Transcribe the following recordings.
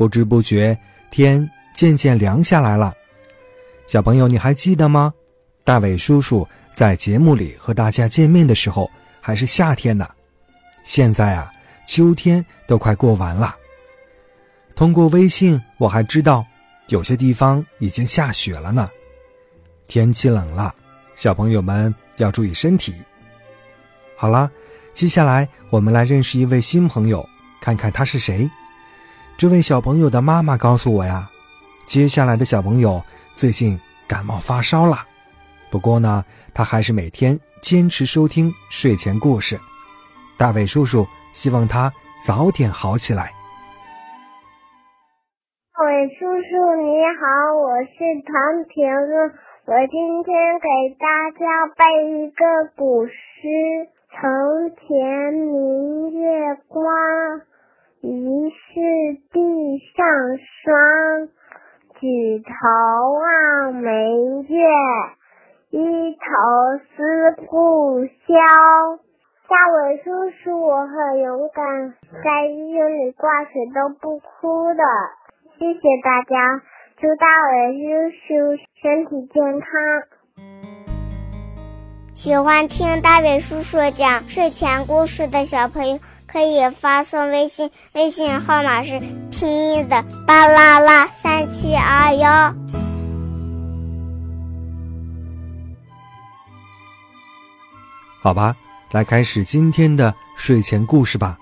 不知不觉，天渐渐凉下来了。小朋友，你还记得吗？大伟叔叔在节目里和大家见面的时候还是夏天呢。现在啊，秋天都快过完了。通过微信，我还知道有些地方已经下雪了呢。天气冷了，小朋友们要注意身体。好了，接下来我们来认识一位新朋友，看看他是谁。这位小朋友的妈妈告诉我呀，接下来的小朋友最近感冒发烧了，不过呢，他还是每天坚持收听睡前故事。大伟叔叔希望他早点好起来。大伟叔叔你好，我是唐平乐，我今天给大家背一个古诗：床前明月光。疑是地上霜，举头望明月，低头思故乡。大伟叔叔，我很勇敢，在医院里挂水都不哭的。谢谢大家，祝大伟叔叔身体健康。喜欢听大伟叔叔讲睡前故事的小朋友。可以发送微信，微信号码是拼音的巴啦啦三七二幺。好吧，来开始今天的睡前故事吧。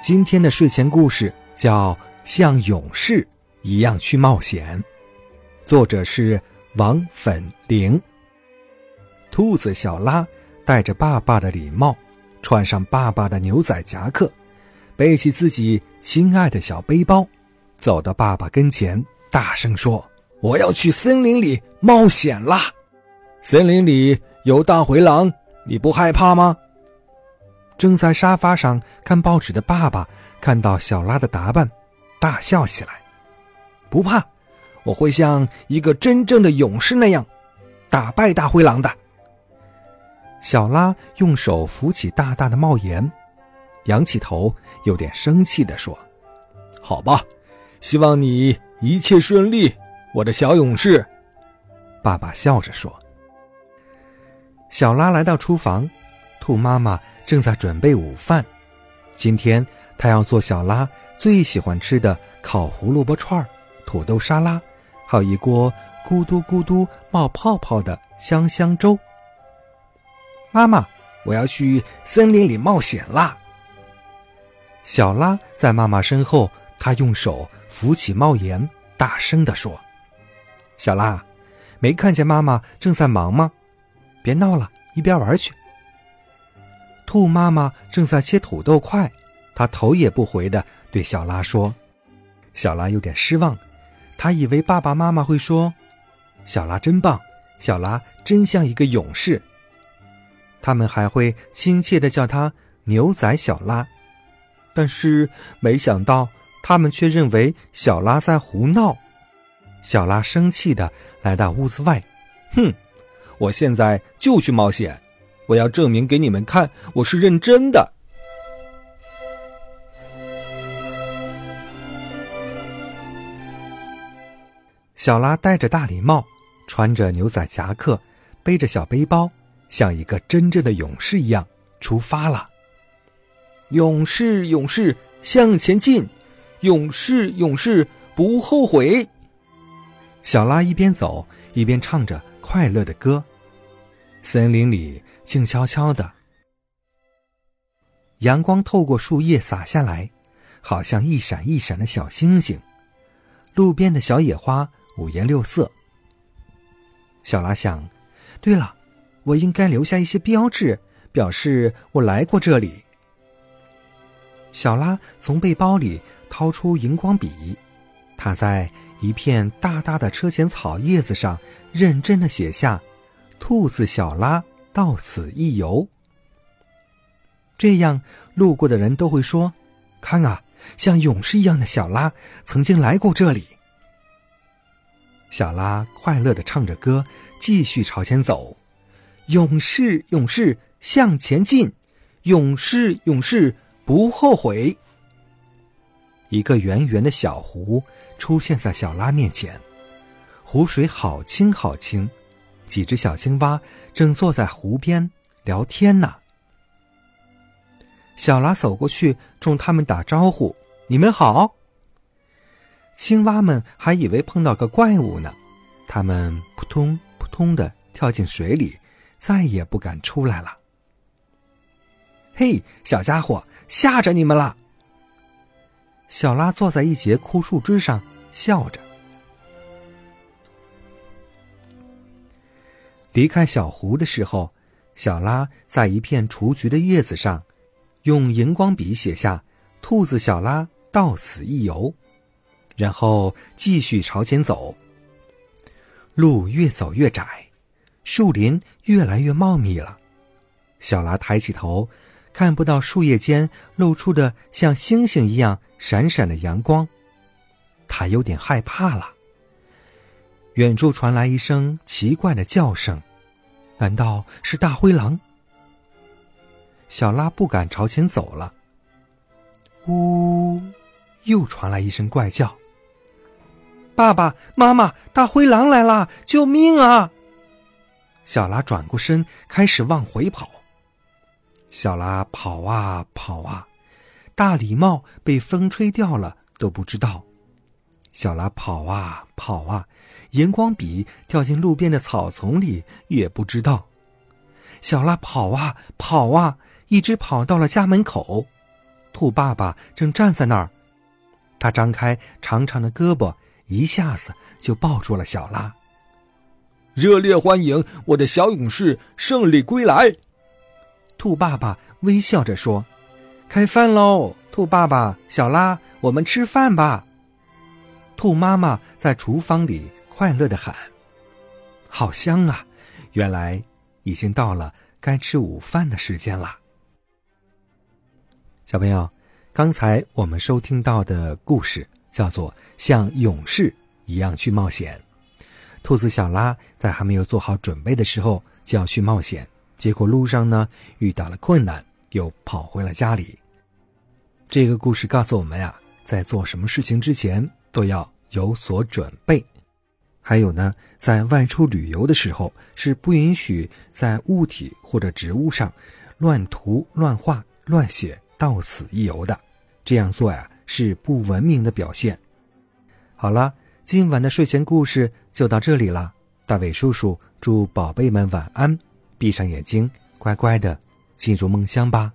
今天的睡前故事叫《像勇士一样去冒险》，作者是王粉玲。兔子小拉戴着爸爸的礼帽。穿上爸爸的牛仔夹克，背起自己心爱的小背包，走到爸爸跟前，大声说：“我要去森林里冒险啦！森林里有大灰狼，你不害怕吗？”正在沙发上看报纸的爸爸看到小拉的打扮，大笑起来：“不怕，我会像一个真正的勇士那样，打败大灰狼的。”小拉用手扶起大大的帽檐，仰起头，有点生气地说：“好吧，希望你一切顺利，我的小勇士。”爸爸笑着说。小拉来到厨房，兔妈妈正在准备午饭。今天她要做小拉最喜欢吃的烤胡萝卜串、土豆沙拉，还有一锅咕嘟咕嘟冒泡泡的香香粥。妈妈，我要去森林里冒险啦！小拉在妈妈身后，他用手扶起帽檐，大声地说：“小拉，没看见妈妈正在忙吗？别闹了，一边玩去。”兔妈妈正在切土豆块，她头也不回地对小拉说：“小拉有点失望，他以为爸爸妈妈会说：‘小拉真棒，小拉真像一个勇士。’”他们还会亲切的叫他牛仔小拉，但是没想到他们却认为小拉在胡闹。小拉生气的来到屋子外，哼，我现在就去冒险，我要证明给你们看，我是认真的。小拉戴着大礼帽，穿着牛仔夹克，背着小背包。像一个真正的勇士一样出发了。勇士，勇士向前进，勇士，勇士不后悔。小拉一边走一边唱着快乐的歌。森林里静悄悄的，阳光透过树叶洒下来，好像一闪一闪的小星星。路边的小野花五颜六色。小拉想，对了。我应该留下一些标志，表示我来过这里。小拉从背包里掏出荧光笔，他在一片大大的车前草叶子上认真的写下：“兔子小拉到此一游。”这样，路过的人都会说：“看啊，像勇士一样的小拉曾经来过这里。”小拉快乐的唱着歌，继续朝前走。勇士，勇士向前进，勇士，勇士不后悔。一个圆圆的小湖出现在小拉面前，湖水好清好清，几只小青蛙正坐在湖边聊天呢。小拉走过去，冲他们打招呼：“你们好。”青蛙们还以为碰到个怪物呢，它们扑通扑通的跳进水里，再也不敢出来了。嘿，小家伙，吓着你们了！小拉坐在一节枯树枝上，笑着。离开小湖的时候，小拉在一片雏菊的叶子上，用荧光笔写下“兔子小拉到此一游”。然后继续朝前走。路越走越窄，树林越来越茂密了。小拉抬起头，看不到树叶间露出的像星星一样闪闪的阳光，他有点害怕了。远处传来一声奇怪的叫声，难道是大灰狼？小拉不敢朝前走了。呜，又传来一声怪叫。爸爸妈妈，大灰狼来了！救命啊！小拉转过身，开始往回跑。小拉跑啊跑啊，大礼帽被风吹掉了都不知道。小拉跑啊跑啊，荧光笔掉进路边的草丛里也不知道。小拉跑啊跑啊，一直跑到了家门口。兔爸爸正站在那儿，他张开长长的胳膊。一下子就抱住了小拉。热烈欢迎我的小勇士胜利归来！兔爸爸微笑着说：“开饭喽！”兔爸爸、小拉，我们吃饭吧。兔妈妈在厨房里快乐的喊：“好香啊！原来已经到了该吃午饭的时间了。”小朋友，刚才我们收听到的故事。叫做像勇士一样去冒险。兔子小拉在还没有做好准备的时候就要去冒险，结果路上呢遇到了困难，又跑回了家里。这个故事告诉我们呀，在做什么事情之前都要有所准备。还有呢，在外出旅游的时候是不允许在物体或者植物上乱涂乱画乱写“到此一游”的。这样做呀。是不文明的表现。好了，今晚的睡前故事就到这里了。大伟叔叔祝宝贝们晚安，闭上眼睛，乖乖的进入梦乡吧。